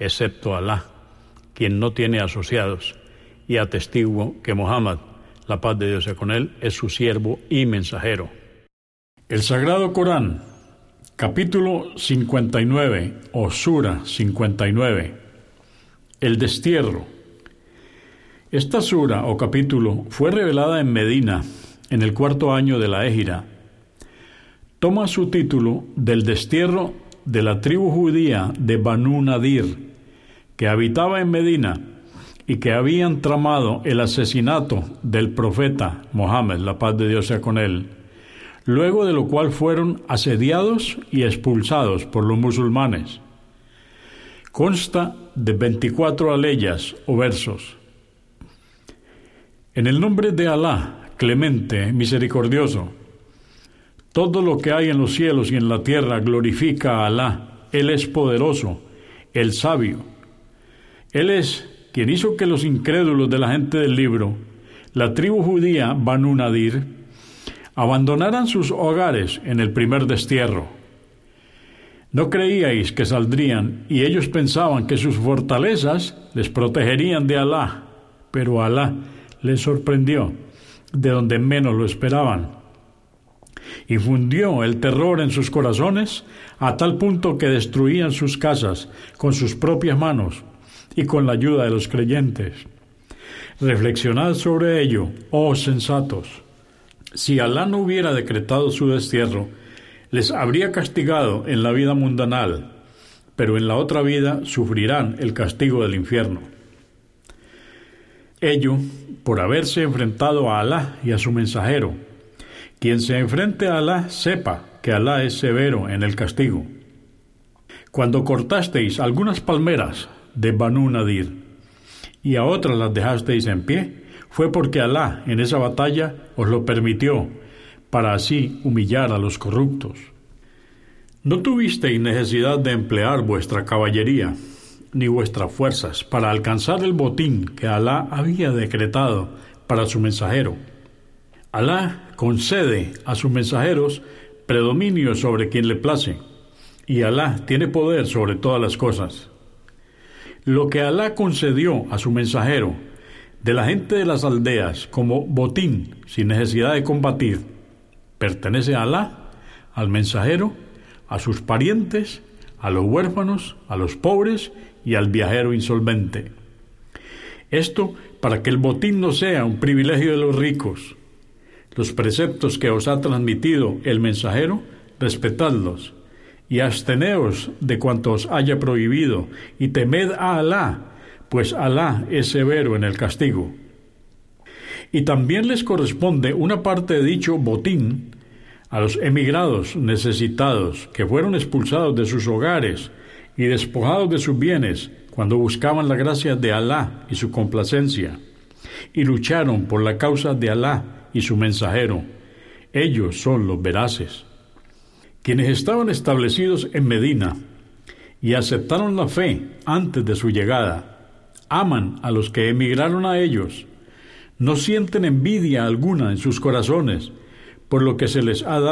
excepto Alá, quien no tiene asociados, y atestiguo que Muhammad, la paz de Dios sea con él, es su siervo y mensajero. El Sagrado Corán, capítulo 59 o Sura 59, el destierro. Esta sura o capítulo fue revelada en Medina en el cuarto año de la Égira. Toma su título del destierro de la tribu judía de Banu Nadir, que habitaba en Medina y que habían tramado el asesinato del profeta Mohammed, la paz de Dios sea con él, luego de lo cual fueron asediados y expulsados por los musulmanes. Consta de 24 aleyas o versos. En el nombre de Alá, clemente, misericordioso, todo lo que hay en los cielos y en la tierra glorifica a Alá. Él es poderoso, el sabio. Él es quien hizo que los incrédulos de la gente del libro, la tribu judía Banu Nadir, abandonaran sus hogares en el primer destierro. No creíais que saldrían y ellos pensaban que sus fortalezas les protegerían de Alá, pero Alá les sorprendió de donde menos lo esperaban y fundió el terror en sus corazones a tal punto que destruían sus casas con sus propias manos y con la ayuda de los creyentes. Reflexionad sobre ello, oh sensatos. Si Alá no hubiera decretado su destierro, les habría castigado en la vida mundanal, pero en la otra vida sufrirán el castigo del infierno. Ello por haberse enfrentado a Alá y a su mensajero, quien se enfrente a Alá sepa que Alá es severo en el castigo. Cuando cortasteis algunas palmeras de Banu Nadir y a otras las dejasteis en pie, fue porque Alá en esa batalla os lo permitió, para así humillar a los corruptos. No tuvisteis necesidad de emplear vuestra caballería ni vuestras fuerzas para alcanzar el botín que Alá había decretado para su mensajero. Alá concede a sus mensajeros predominio sobre quien le place, y Alá tiene poder sobre todas las cosas. Lo que Alá concedió a su mensajero de la gente de las aldeas como botín sin necesidad de combatir, pertenece a Alá, al mensajero, a sus parientes, a los huérfanos, a los pobres y al viajero insolvente. Esto para que el botín no sea un privilegio de los ricos, los preceptos que os ha transmitido el mensajero, respetadlos, y absteneos de cuantos haya prohibido, y temed a Alá, pues Alá es severo en el castigo. Y también les corresponde una parte de dicho botín a los emigrados necesitados que fueron expulsados de sus hogares y despojados de sus bienes cuando buscaban la gracia de Alá y su complacencia, y lucharon por la causa de Alá y su mensajero. Ellos son los veraces. Quienes estaban establecidos en Medina y aceptaron la fe antes de su llegada, aman a los que emigraron a ellos, no sienten envidia alguna en sus corazones por lo que se les ha dado